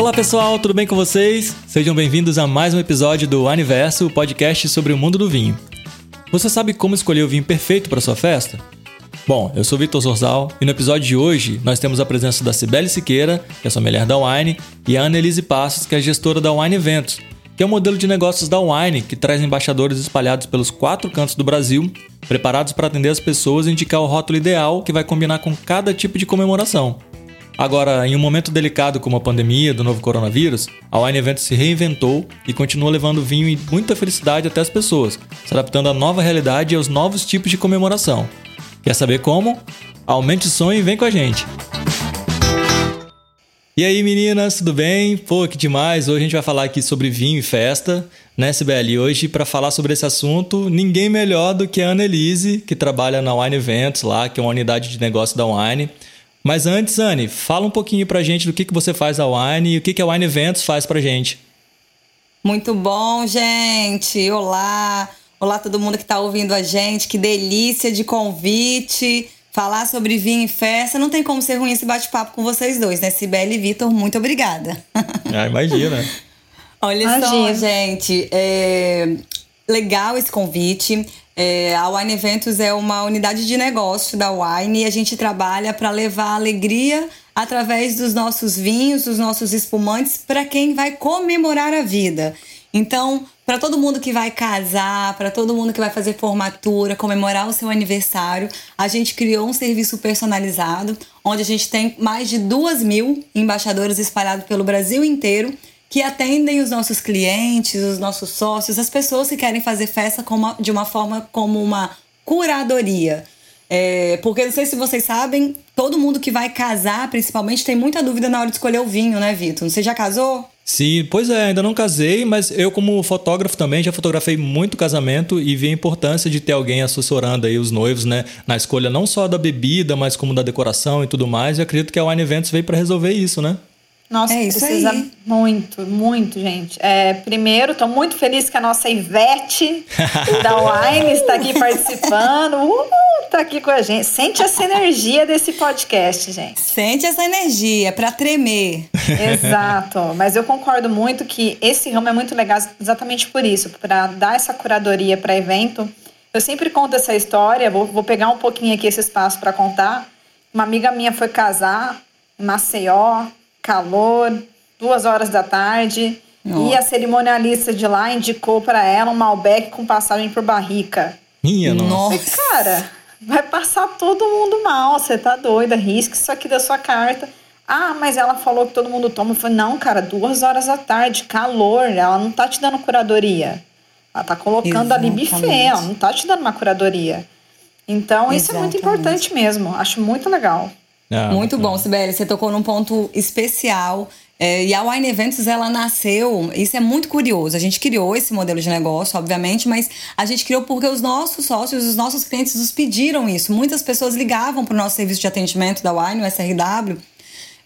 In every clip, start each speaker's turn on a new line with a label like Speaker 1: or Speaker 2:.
Speaker 1: Olá pessoal, tudo bem com vocês? Sejam bem-vindos a mais um episódio do Aniverso, o podcast sobre o mundo do vinho. Você sabe como escolher o vinho perfeito para sua festa? Bom, eu sou Vitor Zorzal e no episódio de hoje nós temos a presença da Cibele Siqueira, que é mulher da Wine, e a Annelise Passos, que é gestora da Wine Eventos, que é um modelo de negócios da Wine que traz embaixadores espalhados pelos quatro cantos do Brasil, preparados para atender as pessoas e indicar o rótulo ideal que vai combinar com cada tipo de comemoração. Agora, em um momento delicado como a pandemia do novo coronavírus, a Wine Event se reinventou e continua levando vinho e muita felicidade até as pessoas, se adaptando à nova realidade e aos novos tipos de comemoração. Quer saber como? Aumente o som e vem com a gente! E aí, meninas, tudo bem? Pô, que demais! Hoje a gente vai falar aqui sobre vinho e festa, né, Sibeli? Hoje, para falar sobre esse assunto, ninguém melhor do que a Annelise, que trabalha na Wine Events lá, que é uma unidade de negócio da Wine. Mas antes, Anne, fala um pouquinho pra gente do que, que você faz a Wine e o que, que a Wine Eventos faz pra gente.
Speaker 2: Muito bom, gente! Olá! Olá todo mundo que está ouvindo a gente, que delícia de convite! Falar sobre vinho e festa, não tem como ser ruim esse bate-papo com vocês dois, né? Sibeli e Vitor, muito obrigada.
Speaker 1: Ah, imagina.
Speaker 2: Olha imagina. só, gente, é... legal esse convite. É, a Wine Eventos é uma unidade de negócio da Wine e a gente trabalha para levar alegria através dos nossos vinhos, dos nossos espumantes para quem vai comemorar a vida. Então, para todo mundo que vai casar, para todo mundo que vai fazer formatura, comemorar o seu aniversário, a gente criou um serviço personalizado, onde a gente tem mais de duas mil embaixadores espalhados pelo Brasil inteiro que atendem os nossos clientes, os nossos sócios, as pessoas que querem fazer festa de uma forma como uma curadoria. É, porque não sei se vocês sabem, todo mundo que vai casar, principalmente, tem muita dúvida na hora de escolher o vinho, né, Vitor? Você já casou?
Speaker 1: Sim, pois é, ainda não casei, mas eu, como fotógrafo também, já fotografei muito casamento e vi a importância de ter alguém assessorando aí os noivos, né? Na escolha não só da bebida, mas como da decoração e tudo mais. E acredito que a Wine Events veio para resolver isso, né?
Speaker 3: Nossa, é precisa aí. muito, muito, gente. É, primeiro, estou muito feliz que a nossa Ivete da Wine está aqui participando. Uh, tá aqui com a gente. Sente essa energia desse podcast, gente.
Speaker 2: Sente essa energia para tremer.
Speaker 3: Exato. Mas eu concordo muito que esse ramo é muito legal exatamente por isso, para dar essa curadoria para evento. Eu sempre conto essa história, vou, vou pegar um pouquinho aqui esse espaço para contar. Uma amiga minha foi casar em Maceió, calor, duas horas da tarde. Nossa. E a cerimonialista de lá indicou para ela um Malbec com passagem por barrica.
Speaker 1: Minha nossa.
Speaker 3: E, cara, vai passar todo mundo mal, você tá doida, risca isso aqui da sua carta. Ah, mas ela falou que todo mundo toma. Eu falei, não, cara, duas horas da tarde, calor, ela não tá te dando curadoria. Ela tá colocando Exatamente. ali buffet, ela não tá te dando uma curadoria. Então, Exatamente. isso é muito importante mesmo. Acho muito legal.
Speaker 2: Ah, Muito bom, Sibeli. Você tocou num ponto especial. É, e a Wine Eventos, ela nasceu, isso é muito curioso. A gente criou esse modelo de negócio, obviamente, mas a gente criou porque os nossos sócios, os nossos clientes nos pediram isso. Muitas pessoas ligavam para o nosso serviço de atendimento da Wine, o SRW,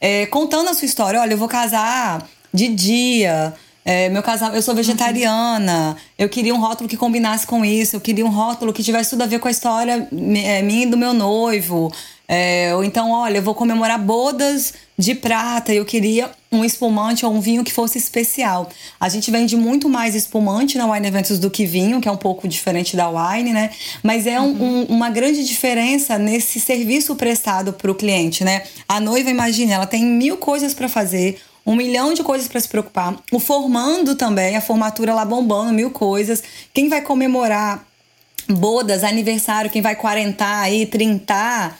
Speaker 2: é, contando a sua história. Olha, eu vou casar de dia, é, meu casal, eu sou vegetariana, eu queria um rótulo que combinasse com isso, eu queria um rótulo que tivesse tudo a ver com a história é, minha e do meu noivo. É, ou então, olha, eu vou comemorar bodas de prata e eu queria um espumante ou um vinho que fosse especial. A gente vende muito mais espumante na Wine Eventos do que vinho, que é um pouco diferente da wine, né? Mas é um, uhum. um, uma grande diferença nesse serviço prestado para o cliente, né? A noiva, imagine, ela tem mil coisas para fazer, um milhão de coisas para se preocupar. O formando também, a formatura lá bombando, mil coisas. Quem vai comemorar bodas, aniversário, quem vai quarentar aí, trintar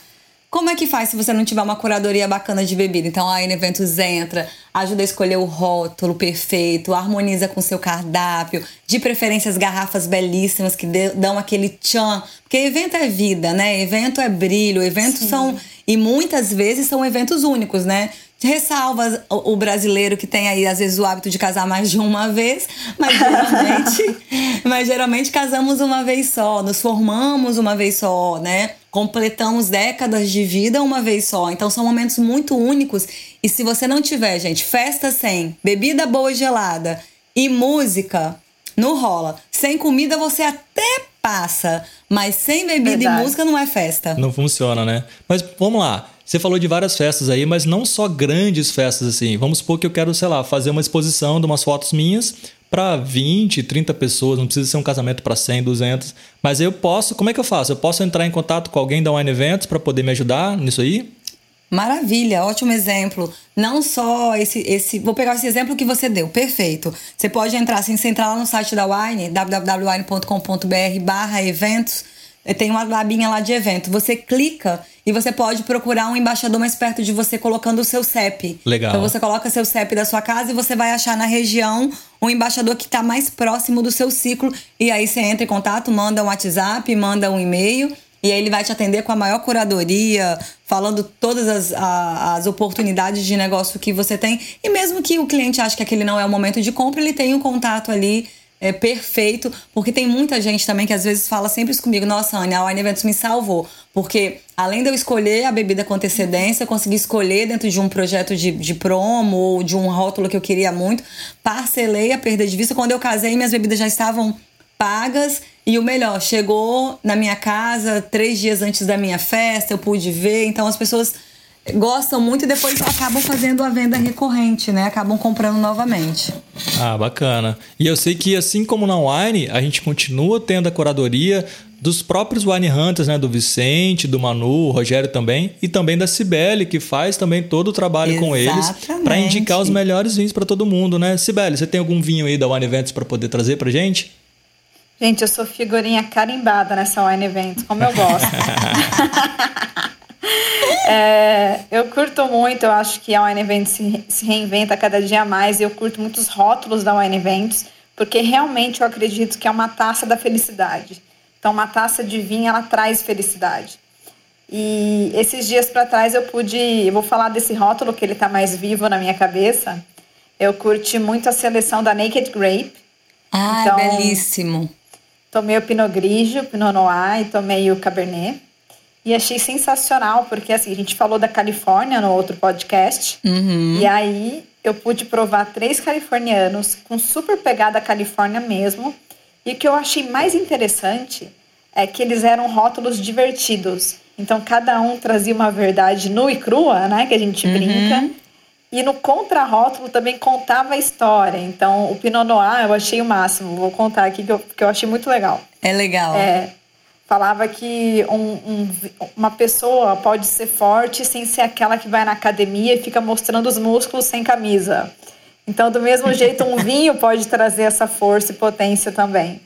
Speaker 2: como é que faz se você não tiver uma curadoria bacana de bebida? Então a N Eventos entra, ajuda a escolher o rótulo perfeito, harmoniza com seu cardápio, de preferência as garrafas belíssimas que dão aquele tchan. Porque evento é vida, né? Evento é brilho, eventos Sim. são. E muitas vezes são eventos únicos, né? ressalva o brasileiro que tem aí às vezes o hábito de casar mais de uma vez, mas geralmente, mas geralmente casamos uma vez só, nos formamos uma vez só, né? Completamos décadas de vida uma vez só. Então são momentos muito únicos e se você não tiver, gente, festa sem bebida boa e gelada e música, não rola. Sem comida você até passa, mas sem bebida Verdade. e música não é festa.
Speaker 1: Não funciona, né? Mas vamos lá. Você falou de várias festas aí, mas não só grandes festas assim. Vamos supor que eu quero, sei lá, fazer uma exposição de umas fotos minhas para 20, 30 pessoas, não precisa ser um casamento para 100, 200. Mas eu posso, como é que eu faço? Eu posso entrar em contato com alguém da Wine Events para poder me ajudar nisso aí?
Speaker 2: Maravilha, ótimo exemplo. Não só esse, esse. Vou pegar esse exemplo que você deu, perfeito. Você pode entrar, assim, você entrar lá no site da Wine, www.wine.com.br/barra eventos tem uma labinha lá de evento. Você clica e você pode procurar um embaixador mais perto de você colocando o seu CEP.
Speaker 1: Legal.
Speaker 2: Então você coloca seu CEP da sua casa e você vai achar na região um embaixador que está mais próximo do seu ciclo. E aí você entra em contato, manda um WhatsApp, manda um e-mail. E aí ele vai te atender com a maior curadoria, falando todas as, a, as oportunidades de negócio que você tem. E mesmo que o cliente ache que aquele não é o momento de compra, ele tem um contato ali é perfeito, porque tem muita gente também que às vezes fala sempre isso comigo, nossa, Ania, a Wine Eventos me salvou, porque além de eu escolher a bebida com antecedência, eu consegui escolher dentro de um projeto de, de promo ou de um rótulo que eu queria muito, parcelei a perda de vista, quando eu casei minhas bebidas já estavam pagas e o melhor, chegou na minha casa três dias antes da minha festa, eu pude ver, então as pessoas gostam muito e depois acabam fazendo a venda recorrente, né? Acabam comprando novamente.
Speaker 1: Ah, bacana. E eu sei que assim como na Wine, a gente continua tendo a curadoria dos próprios Wine Hunters, né? Do Vicente, do Manu, o Rogério também, e também da Cibele, que faz também todo o trabalho
Speaker 2: Exatamente.
Speaker 1: com eles para indicar os melhores vinhos para todo mundo, né? Cibele, você tem algum vinho aí da Wine Events para poder trazer pra gente?
Speaker 3: Gente, eu sou figurinha carimbada nessa Wine Events, como eu gosto. É, eu curto muito, eu acho que a Wine Events se, se reinventa cada dia mais. Eu curto muito os rótulos da Wine Events, porque realmente eu acredito que é uma taça da felicidade. Então, uma taça de vinho, ela traz felicidade. E esses dias para trás eu pude, eu vou falar desse rótulo que ele está mais vivo na minha cabeça. Eu curti muito a seleção da Naked Grape.
Speaker 2: Ah, então, belíssimo.
Speaker 3: Tomei o Pinot Grigio, o Pinot Noir e tomei o Cabernet. E achei sensacional, porque assim, a gente falou da Califórnia no outro podcast.
Speaker 2: Uhum.
Speaker 3: E aí eu pude provar três californianos com super pegada Califórnia mesmo. E o que eu achei mais interessante é que eles eram rótulos divertidos. Então cada um trazia uma verdade nua e crua, né? Que a gente
Speaker 2: uhum.
Speaker 3: brinca. E no contrarótulo também contava a história. Então o Pinot Noir eu achei o máximo. Vou contar aqui que eu, que eu achei muito legal.
Speaker 2: É legal.
Speaker 3: É, falava que um, um, uma pessoa pode ser forte sem ser aquela que vai na academia e fica mostrando os músculos sem camisa. Então, do mesmo jeito, um vinho pode trazer essa força e potência também.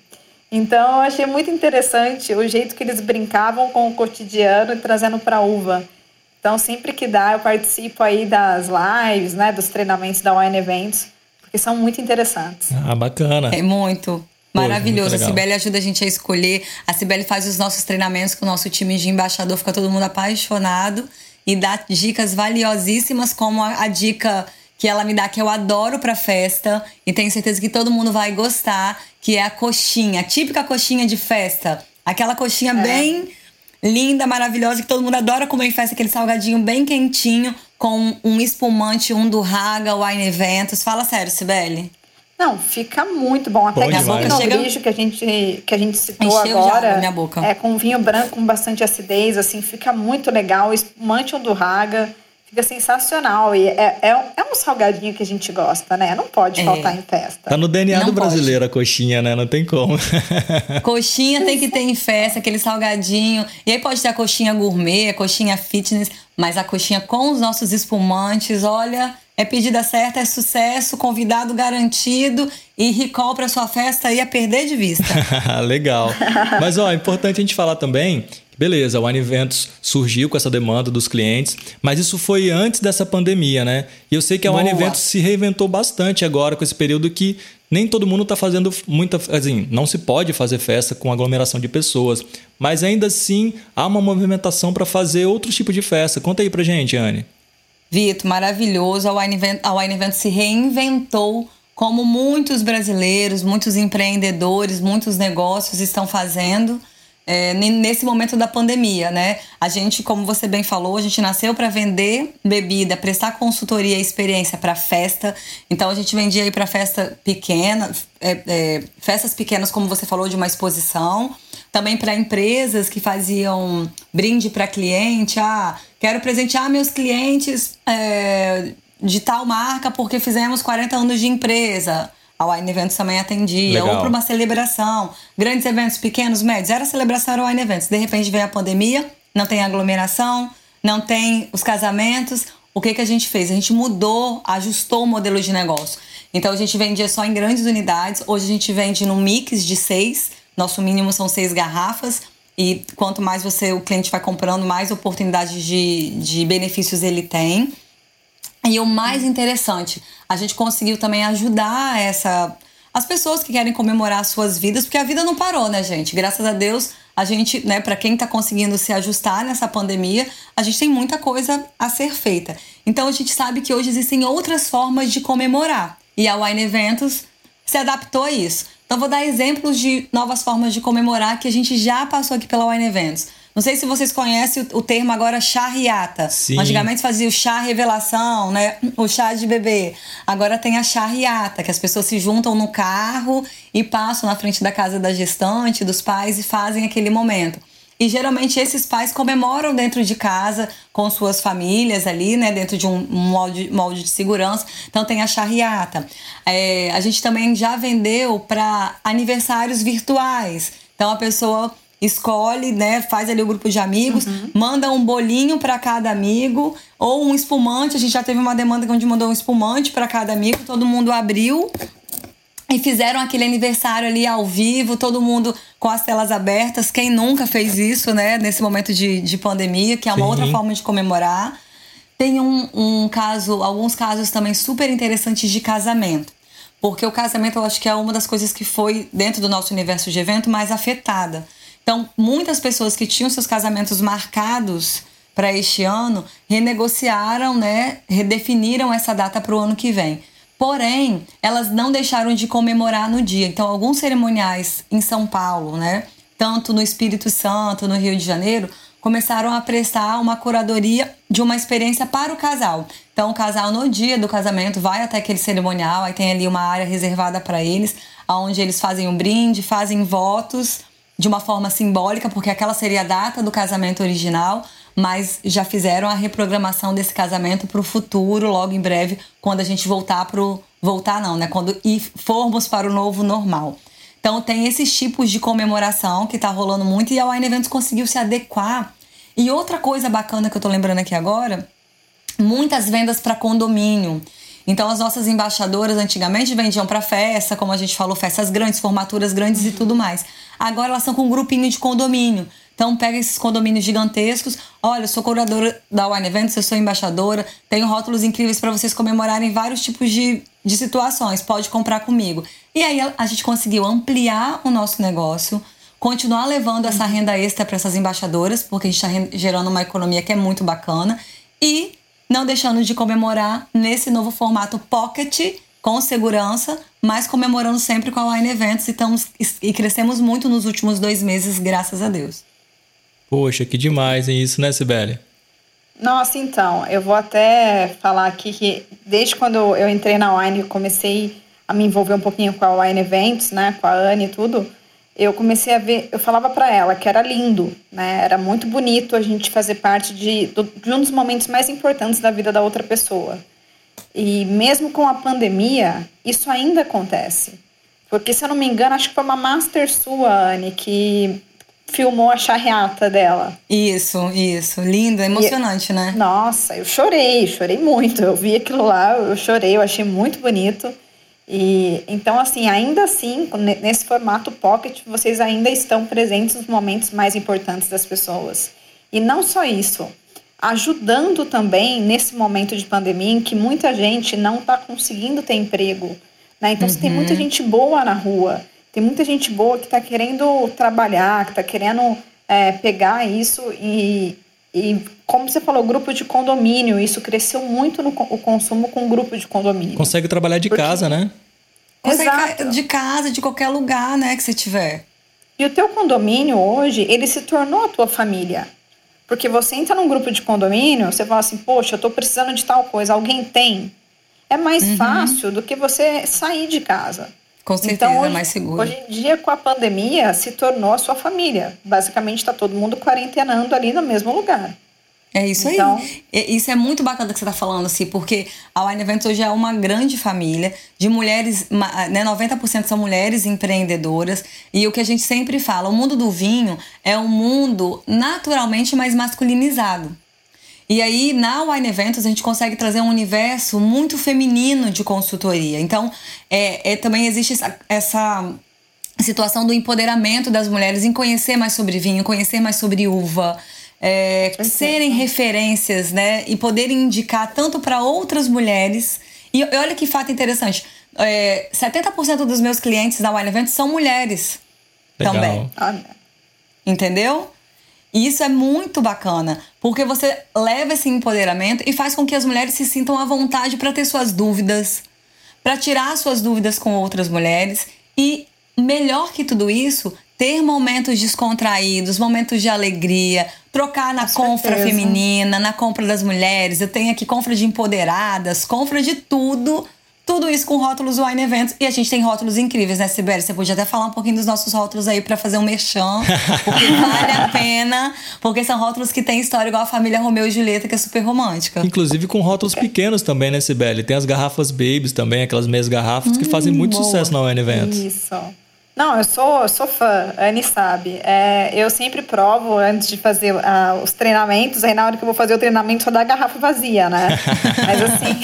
Speaker 3: Então, eu achei muito interessante o jeito que eles brincavam com o cotidiano e trazendo para a uva. Então, sempre que dá, eu participo aí das lives, né, dos treinamentos da Wine Events, porque são muito interessantes.
Speaker 1: Ah, bacana.
Speaker 2: É muito. Maravilhoso. a Cibele ajuda a gente a escolher. A Cibele faz os nossos treinamentos com o nosso time de embaixador, fica todo mundo apaixonado e dá dicas valiosíssimas, como a, a dica que ela me dá, que eu adoro pra festa e tenho certeza que todo mundo vai gostar, que é a coxinha, a típica coxinha de festa. Aquela coxinha é. bem linda, maravilhosa, que todo mundo adora comer em festa, aquele salgadinho bem quentinho, com um espumante, um do Raga, Wine Eventos. Fala sério, Sibeli.
Speaker 3: Não, fica muito bom. Até
Speaker 1: bom
Speaker 3: que a boca
Speaker 2: chega...
Speaker 3: que a gente que a gente citou
Speaker 2: Encheu
Speaker 3: agora,
Speaker 2: minha boca.
Speaker 3: é com vinho branco com bastante acidez, assim, fica muito legal. Espumante do Raga, fica sensacional. E é, é, é, um salgadinho que a gente gosta, né? Não pode é. faltar em festa.
Speaker 1: Tá no DNA Não do brasileiro pode. a coxinha, né? Não tem como.
Speaker 2: Coxinha tem que ter em festa, aquele salgadinho. E aí pode ter a coxinha gourmet, a coxinha fitness, mas a coxinha com os nossos espumantes, olha é pedida certa, é sucesso, convidado garantido e recall para sua festa ia perder de vista.
Speaker 1: Legal. Mas ó, é importante a gente falar também beleza, o Wine Eventos surgiu com essa demanda dos clientes, mas isso foi antes dessa pandemia, né? E eu sei que a Boa. Wine Eventos se reinventou bastante agora com esse período que nem todo mundo está fazendo muita. Assim, não se pode fazer festa com aglomeração de pessoas, mas ainda assim há uma movimentação para fazer outro tipo de festa. Conta aí pra gente, Anne.
Speaker 2: Vitor, maravilhoso. A Wine, Event, a Wine Event se reinventou como muitos brasileiros, muitos empreendedores, muitos negócios estão fazendo é, nesse momento da pandemia, né? A gente, como você bem falou, a gente nasceu para vender bebida, prestar consultoria e experiência para festa. Então a gente vendia aí para festa pequena, é, é, festas pequenas, como você falou, de uma exposição. Também para empresas que faziam brinde para cliente. Ah, quero presentear meus clientes é, de tal marca porque fizemos 40 anos de empresa. A Wine Events também atendia,
Speaker 1: Legal.
Speaker 2: ou para uma celebração, grandes eventos, pequenos, médios. Era celebração, era Wine Events. De repente veio a pandemia, não tem aglomeração, não tem os casamentos. O que, que a gente fez? A gente mudou, ajustou o modelo de negócio. Então a gente vendia só em grandes unidades. Hoje a gente vende num mix de seis. Nosso mínimo são seis garrafas. E quanto mais você o cliente vai comprando, mais oportunidades de, de benefícios ele tem. E o mais interessante, a gente conseguiu também ajudar essa as pessoas que querem comemorar suas vidas, porque a vida não parou, né, gente? Graças a Deus, a gente, né, para quem tá conseguindo se ajustar nessa pandemia, a gente tem muita coisa a ser feita. Então a gente sabe que hoje existem outras formas de comemorar. E a Wine Eventos se adaptou a isso. Então vou dar exemplos de novas formas de comemorar que a gente já passou aqui pela Wine Eventos. Não sei se vocês conhecem o, o termo agora charriata.
Speaker 1: Sim.
Speaker 2: Antigamente fazia o chá revelação, né? O chá de bebê. Agora tem a charriata, que as pessoas se juntam no carro e passam na frente da casa da gestante, dos pais e fazem aquele momento. E geralmente esses pais comemoram dentro de casa com suas famílias ali, né? Dentro de um molde, molde de segurança. Então tem a charriata. É, a gente também já vendeu para aniversários virtuais. Então a pessoa escolhe, né, faz ali o grupo de amigos, manda um bolinho para cada amigo ou um espumante. A gente já teve uma demanda onde mandou um espumante para cada amigo, todo mundo abriu e fizeram aquele aniversário ali ao vivo, todo mundo com as telas abertas. Quem nunca fez isso, né, nesse momento de, de pandemia, que é uma
Speaker 1: Sim.
Speaker 2: outra forma de comemorar. Tem um, um caso, alguns casos também super interessantes de casamento. Porque o casamento eu acho que é uma das coisas que foi, dentro do nosso universo de evento, mais afetada. Então, muitas pessoas que tinham seus casamentos marcados para este ano renegociaram, né, redefiniram essa data para o ano que vem. Porém, elas não deixaram de comemorar no dia. Então, alguns cerimoniais em São Paulo, né, tanto no Espírito Santo, no Rio de Janeiro, começaram a prestar uma curadoria de uma experiência para o casal. Então, o casal, no dia do casamento, vai até aquele cerimonial, aí tem ali uma área reservada para eles, onde eles fazem um brinde, fazem votos de uma forma simbólica, porque aquela seria a data do casamento original, mas já fizeram a reprogramação desse casamento para o futuro, logo em breve, quando a gente voltar para o. Voltar, não, né? Quando ir, formos para o novo normal. Então, tem esses tipos de comemoração que tá rolando muito e a Wine Eventos conseguiu se adequar. E outra coisa bacana que eu tô lembrando aqui agora, muitas vendas para condomínio. Então as nossas embaixadoras antigamente vendiam para festa, como a gente falou, festas grandes, formaturas grandes e tudo mais. Agora elas são com um grupinho de condomínio. Então pega esses condomínios gigantescos. Olha, eu sou curadora da Wine Events, eu sou embaixadora, tenho rótulos incríveis para vocês comemorarem vários tipos de, de situações. Pode comprar comigo. E aí a, gente conseguiu ampliar o nosso negócio, continuar levando essa renda extra para essas embaixadoras, porque a gente está gerando uma economia que é muito bacana. E não deixando de comemorar nesse novo formato pocket, com segurança, mas comemorando sempre com a Wine Events e, estamos, e crescemos muito nos últimos dois meses, graças a Deus.
Speaker 1: Poxa, que demais, hein, isso, né, Sibeli?
Speaker 3: Nossa, então, eu vou até falar aqui que desde quando eu entrei na Wine, eu comecei a me envolver um pouquinho com a Wine Events, né, com a Anne e tudo, eu comecei a ver, eu falava para ela que era lindo, né, era muito bonito a gente fazer parte de, de um dos momentos mais importantes da vida da outra pessoa. E mesmo com a pandemia, isso ainda acontece. Porque, se eu não me engano, acho que foi uma master sua, Anne, que filmou a charreata dela.
Speaker 2: Isso, isso. Lindo, emocionante,
Speaker 3: e,
Speaker 2: né?
Speaker 3: Nossa, eu chorei, chorei muito. Eu vi aquilo lá, eu chorei, eu achei muito bonito. E então, assim, ainda assim, nesse formato pocket, vocês ainda estão presentes nos momentos mais importantes das pessoas. E não só isso, ajudando também nesse momento de pandemia em que muita gente não está conseguindo ter emprego. Né? Então, uhum. tem muita gente boa na rua, tem muita gente boa que está querendo trabalhar, que está querendo é, pegar isso e, e, como você falou, grupo de condomínio, isso cresceu muito no o consumo com grupo de condomínio.
Speaker 1: Consegue trabalhar de Porque... casa, né?
Speaker 2: Consegue Exato. de casa, de qualquer lugar, né, que você tiver.
Speaker 3: E o teu condomínio hoje, ele se tornou a tua família. Porque você entra num grupo de condomínio, você fala assim, poxa, eu tô precisando de tal coisa, alguém tem? É mais uhum. fácil do que você sair de casa.
Speaker 2: Com certeza,
Speaker 3: então, hoje,
Speaker 2: é mais seguro.
Speaker 3: Hoje em dia, com a pandemia, se tornou a sua família. Basicamente, está todo mundo quarentenando ali no mesmo lugar.
Speaker 2: É isso então... aí. Isso é muito bacana que você está falando, assim, porque a Wine Events hoje é uma grande família de mulheres, né, 90% são mulheres empreendedoras. E o que a gente sempre fala, o mundo do vinho é um mundo naturalmente mais masculinizado. E aí, na Wine Eventos, a gente consegue trazer um universo muito feminino de consultoria. Então, é, é também existe essa, essa situação do empoderamento das mulheres em conhecer mais sobre vinho, conhecer mais sobre uva, é, serem referências, né? E poderem indicar tanto para outras mulheres. E olha que fato interessante: é, 70% dos meus clientes da Wine Event são mulheres Legal. também. Entendeu? E isso é muito bacana, porque você leva esse empoderamento e faz com que as mulheres se sintam à vontade para ter suas dúvidas, para tirar suas dúvidas com outras mulheres e melhor que tudo isso, ter momentos descontraídos, momentos de alegria, trocar na Com compra certeza. feminina, na compra das mulheres. Eu tenho aqui compra de empoderadas, compra de tudo. Tudo isso com rótulos Wine Events. E a gente tem rótulos incríveis, né, Sibeli? Você podia até falar um pouquinho dos nossos rótulos aí para fazer um merchan. Porque vale a pena. Porque são rótulos que têm história igual a família Romeu e Julieta, que é super romântica.
Speaker 1: Inclusive com rótulos pequenos também, né, Sibeli? Tem as garrafas Babies também, aquelas meias garrafas hum, que fazem muito boa. sucesso na Wine Events.
Speaker 3: Isso. Não, eu sou, eu sou fã, a Anne sabe. É, eu sempre provo antes de fazer uh, os treinamentos, aí na hora que eu vou fazer o treinamento só dá a garrafa vazia, né? mas assim.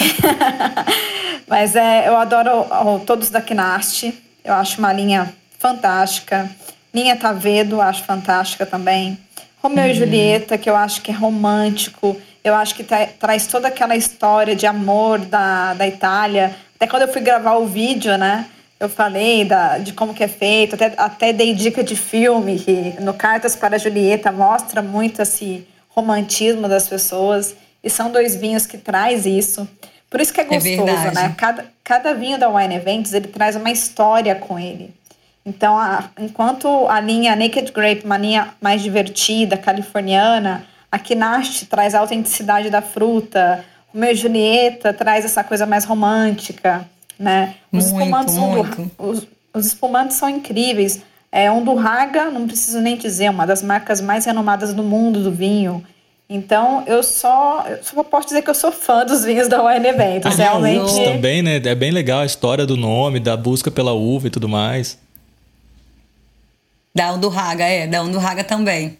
Speaker 3: mas é, eu adoro oh, todos da Knast. Eu acho uma linha fantástica. Linha Tavedo, acho fantástica também. Romeu uhum. e Julieta, que eu acho que é romântico. Eu acho que tra traz toda aquela história de amor da, da Itália. Até quando eu fui gravar o vídeo, né? Eu falei da, de como que é feito, até, até dei dica de filme, que no Cartas para Julieta mostra muito esse romantismo das pessoas. E são dois vinhos que traz isso. Por isso que é, é gostoso, é né? Cada, cada vinho da Wine Events, ele traz uma história com ele. Então, a, enquanto a linha Naked Grape, uma linha mais divertida, californiana, a Kinash traz a autenticidade da fruta, o meu Julieta traz essa coisa mais romântica né? Os muito, espumantes muito. os, os, espumantes são incríveis. É um do Raga, não preciso nem dizer, uma das marcas mais renomadas do mundo do vinho. Então, eu só, eu só posso dizer que eu sou fã dos vinhos da Wine Eventos. Ah, realmente.
Speaker 1: Também, né? É bem legal a história do nome, da busca pela uva e tudo mais.
Speaker 2: Da Undurraga, é. Da Undurraga também.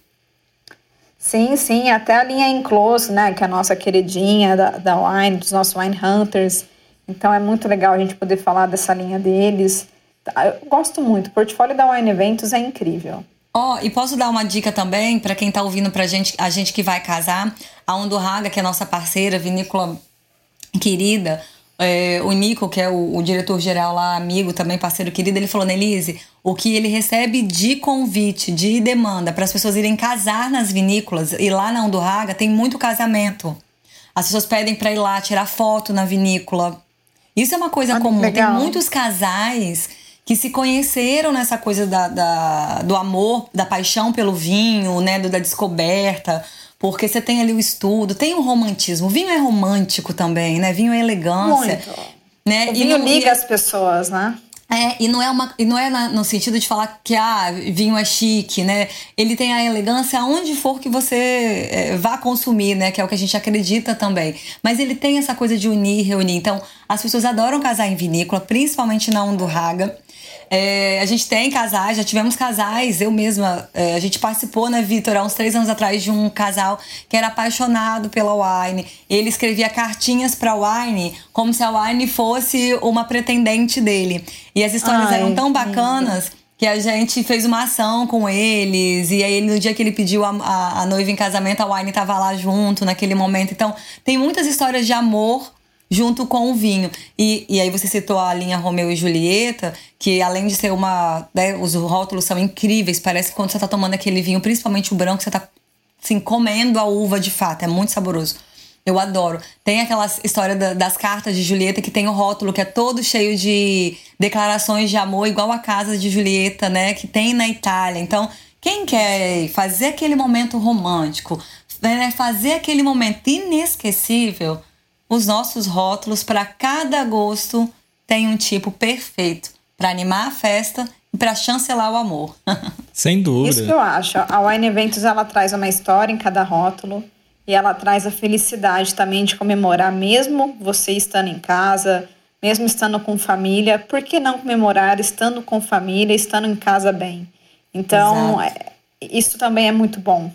Speaker 3: Sim, sim. Até a linha Enclose, né? Que é a nossa queridinha da, da Wine, dos nossos Wine Hunters. Então é muito legal a gente poder falar dessa linha deles. Tá, eu gosto muito. O portfólio da Wine Eventos é incrível.
Speaker 2: Ó, oh, e posso dar uma dica também para quem tá ouvindo pra gente, a gente que vai casar, a Undurraga, que é nossa parceira, vinícola querida, é, o Nico, que é o, o diretor-geral lá, amigo, também parceiro querido, ele falou, Nelise, o que ele recebe de convite, de demanda para as pessoas irem casar nas vinícolas, e lá na Undurraga tem muito casamento. As pessoas pedem para ir lá tirar foto na vinícola, isso é uma coisa ah, comum. Legal. Tem muitos casais que se conheceram nessa coisa da, da, do amor, da paixão pelo vinho, né? Do, da descoberta. Porque você tem ali o estudo, tem o romantismo. O vinho é romântico também, né? Vinho é elegância.
Speaker 3: Muito. Né? O vinho e, liga e, as pessoas, né?
Speaker 2: É, e não é, uma, não é na, no sentido de falar que ah, vinho é chique, né? Ele tem a elegância aonde for que você é, vá consumir, né? Que é o que a gente acredita também. Mas ele tem essa coisa de unir, reunir. Então, as pessoas adoram casar em vinícola, principalmente na Undurraga. É, a gente tem casais, já tivemos casais, eu mesma, é, a gente participou, né, Vitor, há uns três anos atrás, de um casal que era apaixonado pela wine. Ele escrevia cartinhas pra wine como se a wine fosse uma pretendente dele. E as histórias Ai, eram tão bacanas. Que a gente fez uma ação com eles, e aí no dia que ele pediu a, a, a noiva em casamento, a Wine tava lá junto naquele momento. Então, tem muitas histórias de amor junto com o vinho. E, e aí você citou a linha Romeu e Julieta, que além de ser uma. Né, os rótulos são incríveis, parece que quando você está tomando aquele vinho, principalmente o branco, você está assim, comendo a uva de fato, é muito saboroso. Eu adoro. Tem aquela história da, das cartas de Julieta que tem o rótulo que é todo cheio de declarações de amor, igual a casa de Julieta, né? Que tem na Itália. Então, quem quer fazer aquele momento romântico, né, fazer aquele momento inesquecível, os nossos rótulos para cada gosto tem um tipo perfeito para animar a festa e para chancelar o amor.
Speaker 1: Sem dúvida.
Speaker 3: Isso que eu acho. A Wine Eventos ela traz uma história em cada rótulo. e ela traz a felicidade também de comemorar, mesmo você estando em casa, mesmo estando com família. Por que não comemorar estando com família, estando em casa bem? Então, é, isso também é muito bom.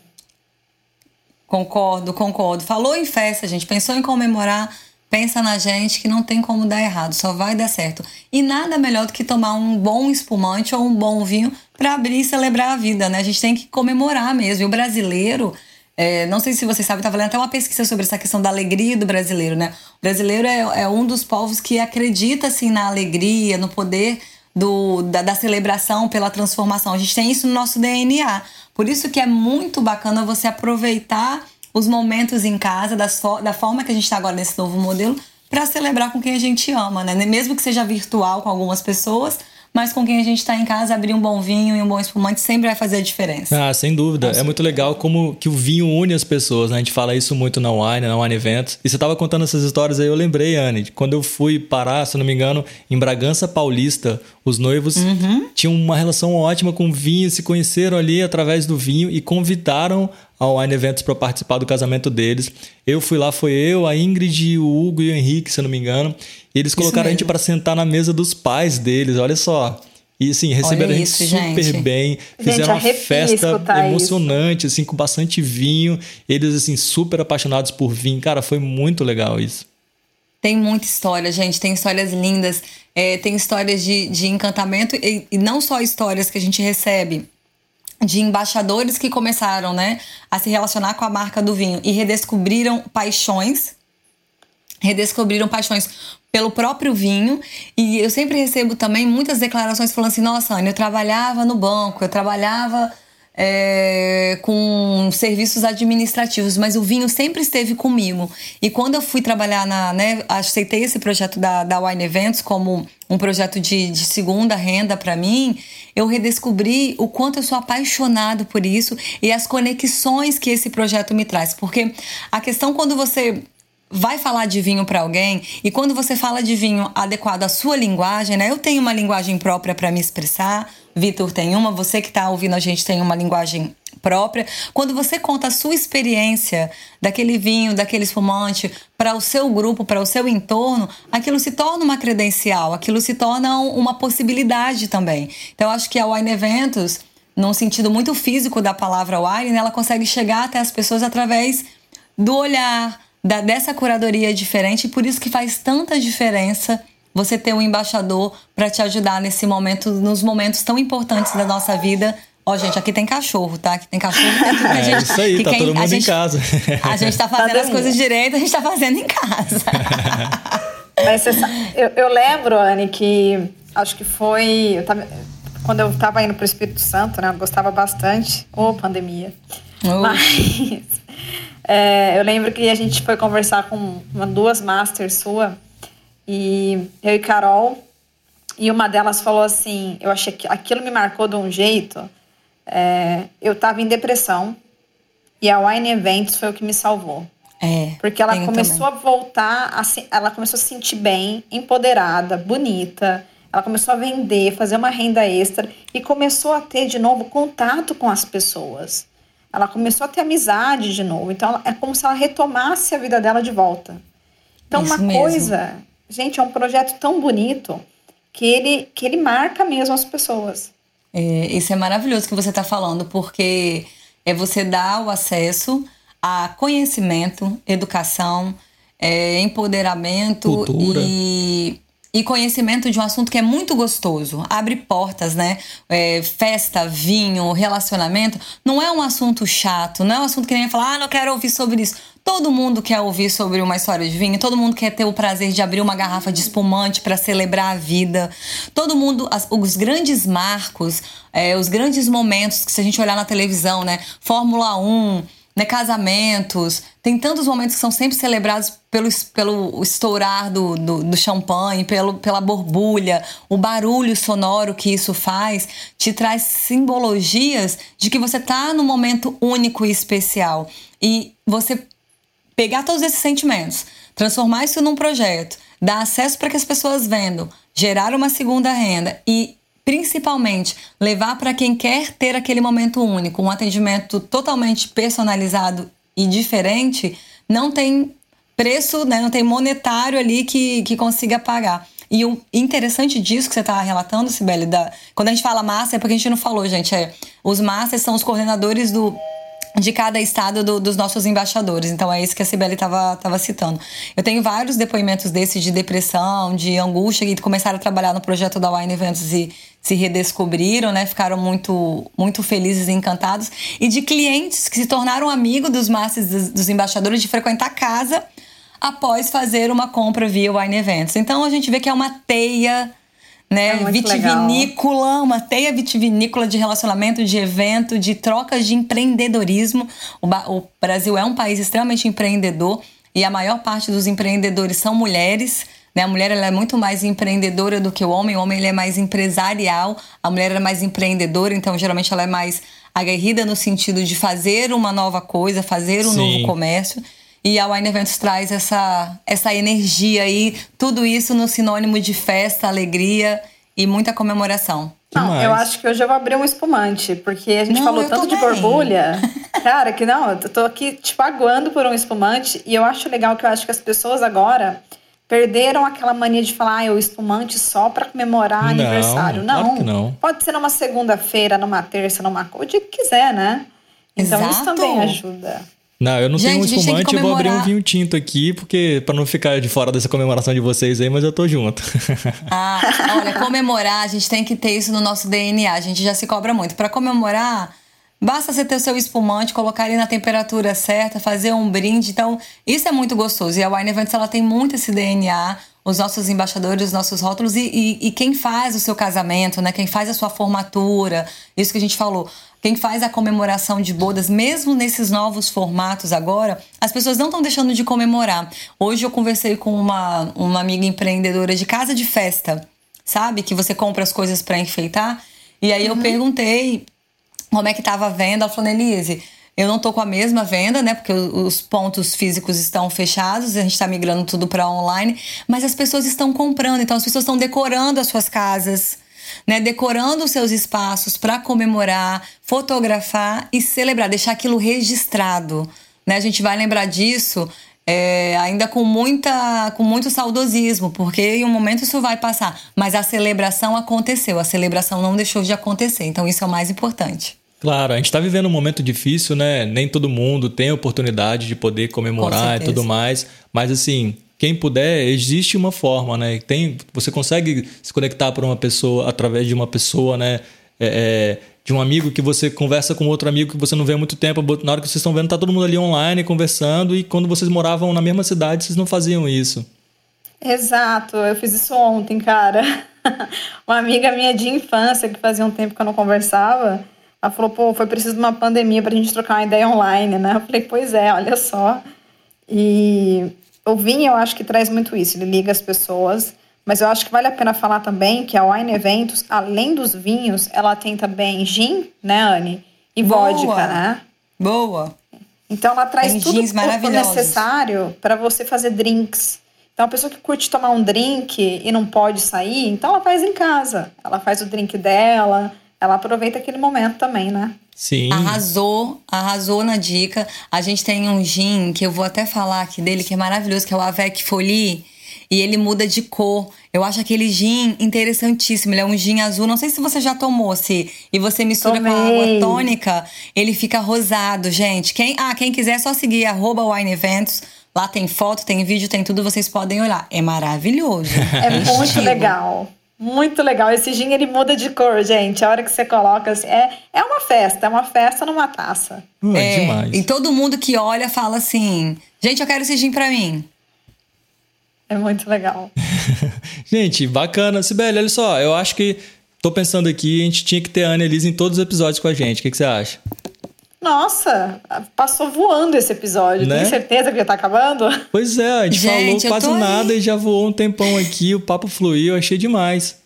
Speaker 2: Concordo, concordo. Falou em festa, gente. Pensou em comemorar pensa na gente que não tem como dar errado, só vai dar certo. E nada melhor do que tomar um bom espumante ou um bom vinho para abrir e celebrar a vida, né? A gente tem que comemorar mesmo. E o brasileiro, é, não sei se vocês sabem, estava lendo até uma pesquisa sobre essa questão da alegria do brasileiro, né? O brasileiro é, é um dos povos que acredita assim na alegria, no poder do, da, da, celebração pela transformação. A gente tem isso no nosso DNA. Por isso que é muito bacana você aproveitar os momentos em casa, das da forma que a gente está agora nesse novo modelo, para celebrar com quem a gente ama, né? Mesmo que seja virtual com algumas pessoas, mas com quem a gente está em casa, abrir um bom vinho e um bom espumante sempre vai fazer a diferença.
Speaker 1: Ah, sem dúvida. Nossa. É muito legal como que o vinho une as pessoas, né? A gente fala isso muito na Wine, na Wine Events. E você estava contando essas histórias aí, eu lembrei, Anne, quando eu fui parar, se não me engano, em Bragança Paulista, os noivos uhum. tinham uma relação ótima com o vinho, se conheceram ali através do vinho e convidaram ao Wine Events para participar do casamento deles. Eu fui lá, foi eu, a Ingrid, o Hugo e o Henrique, se eu não me engano. E eles colocaram a gente para sentar na mesa dos pais deles, olha só. E assim, receberam a gente super gente. bem, fizeram gente, uma festa emocionante, isso. assim, com bastante vinho. Eles, assim, super apaixonados por vinho. Cara, foi muito legal isso.
Speaker 2: Tem muita história, gente. Tem histórias lindas, é, tem histórias de, de encantamento e, e não só histórias que a gente recebe de embaixadores que começaram, né, a se relacionar com a marca do vinho e redescobriram paixões, redescobriram paixões pelo próprio vinho. E eu sempre recebo também muitas declarações falando assim: nossa, Ana, eu trabalhava no banco, eu trabalhava é, com serviços administrativos, mas o vinho sempre esteve comigo. E quando eu fui trabalhar na, né, aceitei esse projeto da, da Wine Events como um projeto de, de segunda renda para mim, eu redescobri o quanto eu sou apaixonado por isso e as conexões que esse projeto me traz. Porque a questão quando você vai falar de vinho para alguém e quando você fala de vinho adequado à sua linguagem, né? Eu tenho uma linguagem própria para me expressar, Vitor tem uma, você que está ouvindo a gente tem uma linguagem própria. Quando você conta a sua experiência daquele vinho, daquele espumante para o seu grupo, para o seu entorno, aquilo se torna uma credencial, aquilo se torna uma possibilidade também. Então eu acho que a Wine Eventos, num sentido muito físico da palavra wine, ela consegue chegar até as pessoas através do olhar, da, dessa curadoria diferente, e por isso que faz tanta diferença você ter um embaixador para te ajudar nesse momento, nos momentos tão importantes da nossa vida. Ó, gente, aqui tem cachorro, tá? Aqui tem cachorro. Tem tudo
Speaker 1: é
Speaker 2: gente,
Speaker 1: isso aí, tá todo mundo gente, em casa.
Speaker 2: A gente tá fazendo tá as coisas direito, a gente tá fazendo em casa.
Speaker 3: Mas você, eu, eu lembro, Anne, que acho que foi. Eu tava, quando eu tava indo pro Espírito Santo, né? Eu gostava bastante. Ô, oh, pandemia. Oh. Mas é, eu lembro que a gente foi conversar com uma, duas masters sua e eu e Carol, e uma delas falou assim: eu achei que aquilo me marcou de um jeito. É, eu estava em depressão e a Wine Events foi o que me salvou.
Speaker 2: É,
Speaker 3: Porque ela começou também. a voltar, a, ela começou a se sentir bem, empoderada, bonita. Ela começou a vender, fazer uma renda extra e começou a ter de novo contato com as pessoas. Ela começou a ter amizade de novo. Então é como se ela retomasse a vida dela de volta. Então, Isso uma mesmo. coisa Gente, é um projeto tão bonito que ele, que ele marca mesmo as pessoas.
Speaker 2: É, isso é maravilhoso que você está falando, porque é você dar o acesso a conhecimento, educação, é, empoderamento
Speaker 1: Cultura.
Speaker 2: e e conhecimento de um assunto que é muito gostoso, abre portas, né? É, festa, vinho, relacionamento, não é um assunto chato, não é um assunto que nem falar, ah, não quero ouvir sobre isso. Todo mundo quer ouvir sobre uma história de vinho, todo mundo quer ter o prazer de abrir uma garrafa de espumante para celebrar a vida. Todo mundo, as, os grandes marcos, é, os grandes momentos que se a gente olhar na televisão, né? Fórmula 1, né, casamentos. Tem tantos momentos que são sempre celebrados pelo, pelo estourar do, do, do, champanhe, pelo, pela borbulha, o barulho sonoro que isso faz, te traz simbologias de que você está num momento único e especial. E você pegar todos esses sentimentos, transformar isso num projeto, dar acesso para que as pessoas vendam, gerar uma segunda renda e principalmente levar para quem quer ter aquele momento único, um atendimento totalmente personalizado e diferente, não tem preço, né, não tem monetário ali que, que consiga pagar. E o interessante disso que você está relatando, Sibeli, da, quando a gente fala master, é porque a gente não falou, gente, é, os masters são os coordenadores do, de cada estado do, dos nossos embaixadores. Então é isso que a Sibeli estava tava citando. Eu tenho vários depoimentos desses de depressão, de angústia, que começaram a trabalhar no projeto da Wine Eventos e se redescobriram, né? Ficaram muito, muito felizes e encantados. E de clientes que se tornaram amigos dos masters dos, dos embaixadores de frequentar casa após fazer uma compra via Wine Events. Então a gente vê que é uma teia né? É vitivinícola, legal. uma teia vitivinícola de relacionamento, de evento, de trocas de empreendedorismo. O, o, Brasil é um país extremamente empreendedor e a maior parte dos empreendedores são mulheres. Né? A mulher ela é muito mais empreendedora do que o homem, o homem ele é mais empresarial, a mulher é mais empreendedora, então geralmente ela é mais aguerrida no sentido de fazer uma nova coisa, fazer um Sim. novo comércio. E a Wine Eventos traz essa, essa energia aí, tudo isso no sinônimo de festa, alegria e muita comemoração.
Speaker 3: Não, eu acho que hoje eu vou abrir um espumante, porque a gente não, falou tanto de borbulha. Cara, que não, eu tô aqui tipo aguando por um espumante e eu acho legal que eu acho que as pessoas agora perderam aquela mania de falar, ah, o espumante só para comemorar não, aniversário. Não, claro não. Pode ser numa segunda-feira, numa terça, numa o dia que quiser, né? Então Exato. isso também ajuda.
Speaker 1: Não, eu não Gente, tenho um espumante, eu vou abrir um vinho tinto aqui, porque para não ficar de fora dessa comemoração de vocês aí, mas eu tô junto.
Speaker 2: Ah, olha, comemorar, a gente tem que ter isso no nosso DNA, a gente já se cobra muito. Para comemorar, basta você ter o seu espumante, colocar ele na temperatura certa, fazer um brinde, então isso é muito gostoso. E a Wine Events, ela tem muito esse DNA, os nossos embaixadores, os nossos rótulos e, e, e quem faz o seu casamento, né? Quem faz a sua formatura, isso que a gente falou quem faz a comemoração de bodas, mesmo nesses novos formatos agora, as pessoas não estão deixando de comemorar. Hoje eu conversei com uma, uma amiga empreendedora de casa de festa, sabe? Que você compra as coisas para enfeitar. E aí uhum. eu perguntei como é que estava a venda. Ela falou, Elise, eu não tô com a mesma venda, né? Porque os pontos físicos estão fechados, a gente está migrando tudo para online, mas as pessoas estão comprando, então as pessoas estão decorando as suas casas né, decorando os seus espaços para comemorar, fotografar e celebrar, deixar aquilo registrado. Né? A gente vai lembrar disso é, ainda com, muita, com muito saudosismo, porque em um momento isso vai passar. Mas a celebração aconteceu, a celebração não deixou de acontecer. Então isso é o mais importante.
Speaker 1: Claro, a gente está vivendo um momento difícil, né? Nem todo mundo tem a oportunidade de poder comemorar e tudo mais. Mas assim, quem puder, existe uma forma, né? Tem, você consegue se conectar por uma pessoa através de uma pessoa, né? É, é, de um amigo que você conversa com outro amigo que você não vê há muito tempo. Na hora que vocês estão vendo, tá todo mundo ali online conversando. E quando vocês moravam na mesma cidade, vocês não faziam isso.
Speaker 3: Exato, eu fiz isso ontem, cara. uma amiga minha de infância, que fazia um tempo que eu não conversava, ela falou: pô, foi preciso de uma pandemia pra gente trocar uma ideia online, né? Eu falei: pois é, olha só. E o vinho eu acho que traz muito isso, ele liga as pessoas, mas eu acho que vale a pena falar também que a Wine Eventos, além dos vinhos, ela tem também gin, né, Anne? E Boa. vodka, né?
Speaker 2: Boa.
Speaker 3: Então ela traz tem tudo o necessário para você fazer drinks. Então a pessoa que curte tomar um drink e não pode sair, então ela faz em casa. Ela faz o drink dela, ela aproveita aquele momento também, né?
Speaker 1: Sim.
Speaker 2: Arrasou, arrasou na dica. A gente tem um gin que eu vou até falar aqui dele, que é maravilhoso, que é o Avec Folie. E ele muda de cor. Eu acho aquele gin interessantíssimo. Ele é um gin azul. Não sei se você já tomou, se e você mistura Tomei. com a água tônica, ele fica rosado, gente. Quem, ah, quem quiser é só seguir arroba Wine Eventos. Lá tem foto, tem vídeo, tem tudo, vocês podem olhar. É maravilhoso.
Speaker 3: É muito legal. Muito legal. Esse gin ele muda de cor, gente. A hora que você coloca, assim, é, é uma festa, é uma festa numa taça.
Speaker 2: Uh, é, demais. E todo mundo que olha fala assim: gente, eu quero esse gin pra mim.
Speaker 3: É muito legal.
Speaker 1: gente, bacana. Sibeli, olha só, eu acho que. Tô pensando aqui, a gente tinha que ter a Annelise em todos os episódios com a gente. O que, que você acha?
Speaker 3: Nossa, passou voando esse episódio. Né? Tem certeza que já tá acabando?
Speaker 1: Pois é, a gente, gente falou quase nada e já voou um tempão aqui, o papo fluiu, achei demais.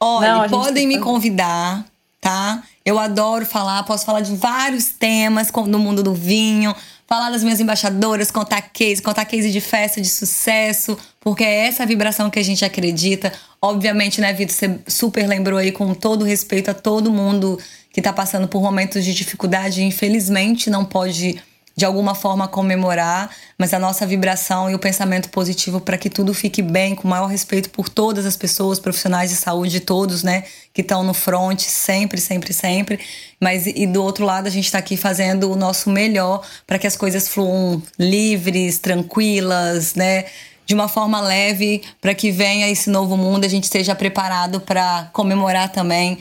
Speaker 2: Olha, Não, podem me convidar, tá? Eu adoro falar, posso falar de vários temas no mundo do vinho, falar das minhas embaixadoras, contar case, contar case de festa de sucesso, porque é essa vibração que a gente acredita. Obviamente, né, Vitor, você super lembrou aí com todo respeito a todo mundo que está passando por momentos de dificuldade, infelizmente não pode de alguma forma comemorar, mas a nossa vibração e o pensamento positivo para que tudo fique bem, com o maior respeito por todas as pessoas, profissionais de saúde, todos, né, que estão no front sempre, sempre, sempre. Mas e do outro lado, a gente está aqui fazendo o nosso melhor para que as coisas fluam livres, tranquilas, né? de uma forma leve para que venha esse novo mundo a gente esteja preparado para comemorar também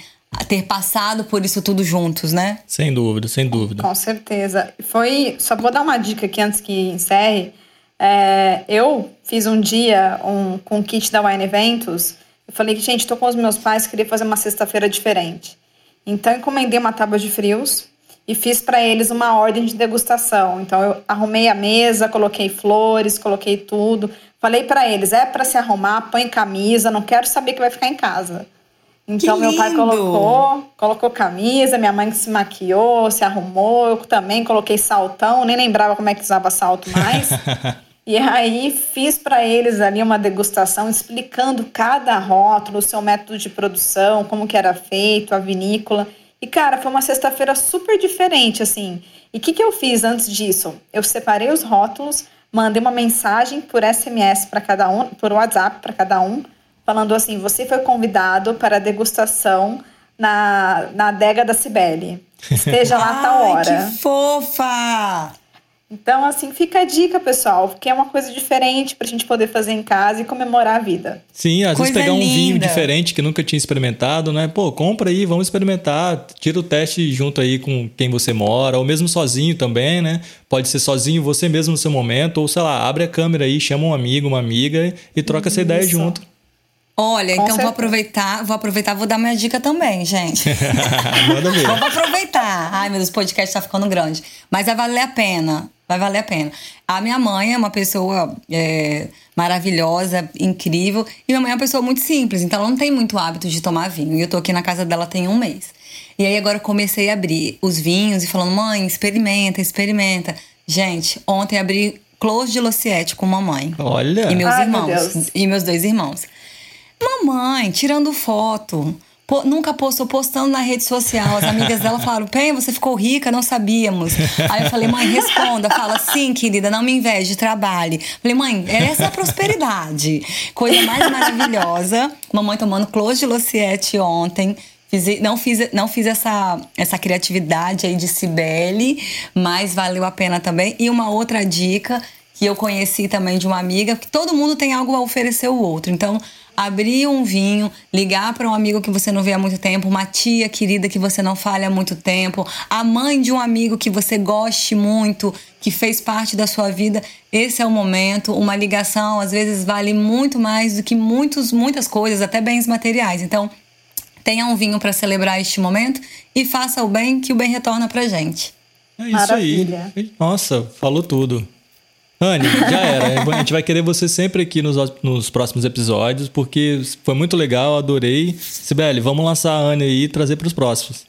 Speaker 2: ter passado por isso tudo juntos, né?
Speaker 1: Sem dúvida, sem dúvida.
Speaker 3: Com certeza. Foi, só vou dar uma dica aqui antes que encerre. É, eu fiz um dia um, com o kit da Wine Eventos. Eu falei que, gente, tô com os meus pais, queria fazer uma sexta-feira diferente. Então, encomendei uma tábua de frios e fiz para eles uma ordem de degustação. Então, eu arrumei a mesa, coloquei flores, coloquei tudo. Falei para eles: é para se arrumar, põe camisa, não quero saber que vai ficar em casa. Então, meu pai colocou, colocou camisa, minha mãe se maquiou, se arrumou, eu também coloquei saltão, nem lembrava como é que usava salto mais. e aí fiz para eles ali uma degustação explicando cada rótulo, o seu método de produção, como que era feito, a vinícola. E cara, foi uma sexta-feira super diferente assim. E o que, que eu fiz antes disso? Eu separei os rótulos, mandei uma mensagem por SMS para cada um, por WhatsApp para cada um, falando assim: você foi convidado para a degustação na, na adega da Cibele. Esteja lá a tal hora.
Speaker 2: Ai, que fofa!
Speaker 3: Então, assim, fica a dica, pessoal, porque é uma coisa diferente pra gente poder fazer em casa e comemorar a vida.
Speaker 1: Sim, às coisa vezes pegar linda. um vinho diferente que nunca tinha experimentado, né? Pô, compra aí, vamos experimentar. Tira o teste junto aí com quem você mora, ou mesmo sozinho também, né? Pode ser sozinho, você mesmo no seu momento, ou sei lá, abre a câmera aí, chama um amigo, uma amiga e troca Isso. essa ideia junto.
Speaker 2: Olha, Com então certeza. vou aproveitar, vou aproveitar, vou dar minha dica também, gente. Manda ver. Vamos aproveitar. Ai, meu Deus, o podcast tá ficando grande. Mas vai valer a pena. Vai valer a pena. A minha mãe é uma pessoa é, maravilhosa, incrível. E minha mãe é uma pessoa muito simples, então ela não tem muito hábito de tomar vinho. E eu tô aqui na casa dela tem um mês. E aí agora comecei a abrir os vinhos e falando, mãe, experimenta, experimenta. Gente, ontem abri Close de Lociete com mamãe.
Speaker 1: Olha!
Speaker 2: E meus Ai, irmãos. Meu e meus dois irmãos. Mamãe, tirando foto. Nunca postou, postando na rede social. As amigas dela falaram: Pen, você ficou rica, não sabíamos. Aí eu falei: mãe, responda. Fala: sim, querida, não me inveje, trabalhe. Falei: mãe, essa é a prosperidade. Coisa mais maravilhosa. Mamãe tomando close de Lociete ontem. Fiz, não fiz, não fiz essa, essa criatividade aí de Cibele, mas valeu a pena também. E uma outra dica que eu conheci também de uma amiga, que todo mundo tem algo a oferecer o outro. Então, abrir um vinho, ligar para um amigo que você não vê há muito tempo, uma tia querida que você não fala há muito tempo, a mãe de um amigo que você goste muito, que fez parte da sua vida. Esse é o momento. Uma ligação às vezes vale muito mais do que muitos, muitas coisas, até bens materiais. Então, tenha um vinho para celebrar este momento e faça o bem que o bem retorna pra gente.
Speaker 1: É isso Maravilha. aí. Nossa, falou tudo. Anne, já era. A gente vai querer você sempre aqui nos, nos próximos episódios, porque foi muito legal, adorei. Sibeli, vamos lançar a Anne aí e trazer para os próximos.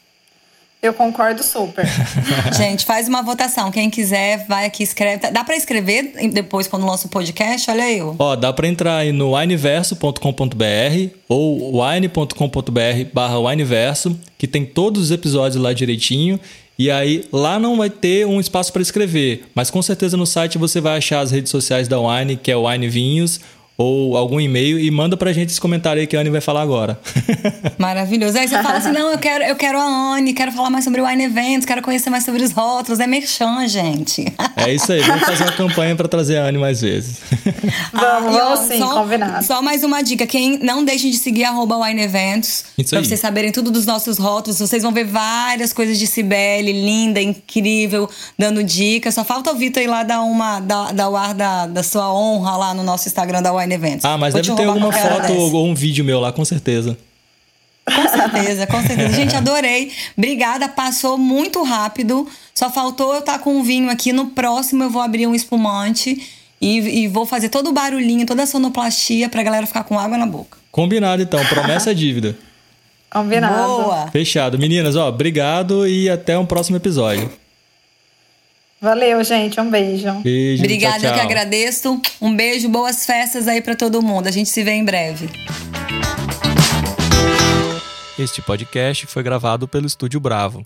Speaker 3: Eu concordo super.
Speaker 2: Gente, faz uma votação. Quem quiser, vai aqui, escreve. Dá para escrever depois quando lança o podcast? Olha aí.
Speaker 1: Ó, dá para entrar aí no wineverso.com.br ou wine.com.br barra wineverso, que tem todos os episódios lá direitinho. E aí lá não vai ter um espaço para escrever, mas com certeza no site você vai achar as redes sociais da Wine, que é Wine Vinhos, ou algum e-mail e manda pra gente esse comentário aí que a Anne vai falar agora.
Speaker 2: Maravilhoso. Aí você fala assim: não, eu quero, eu quero a Anne, quero falar mais sobre o Wine Events, quero conhecer mais sobre os rótulos. É merchan, gente.
Speaker 1: É isso aí, vamos fazer uma campanha para trazer a Anne mais vezes.
Speaker 3: Vamos, ah, sim, só, combinado.
Speaker 2: Só mais uma dica: quem não deixem de seguir arroba Wine Events, pra vocês saberem tudo dos nossos rótulos. Vocês vão ver várias coisas de Cibele, linda, incrível, dando dicas. Só falta o Vitor ir lá dar uma, dar, dar o ar da, da sua honra lá no nosso Instagram da Wine Wine Events.
Speaker 1: Ah, mas Vou deve ter alguma foto ou um vídeo meu lá, com certeza.
Speaker 2: Com certeza, com certeza. Gente, adorei. Obrigada, passou muito rápido. Só faltou eu estar tá com um vinho aqui. No próximo eu vou abrir um espumante e, e vou fazer todo o barulhinho, toda a sonoplastia pra galera ficar com água na boca.
Speaker 1: Combinado então, promessa é dívida.
Speaker 3: Combinado. Boa.
Speaker 1: Fechado. Meninas, ó, obrigado e até um próximo episódio.
Speaker 3: Valeu, gente. Um beijo.
Speaker 1: Beijo.
Speaker 2: Obrigada,
Speaker 1: tchau, tchau.
Speaker 2: eu que agradeço. Um beijo, boas festas aí para todo mundo. A gente se vê em breve.
Speaker 1: Este podcast foi gravado pelo Estúdio Bravo.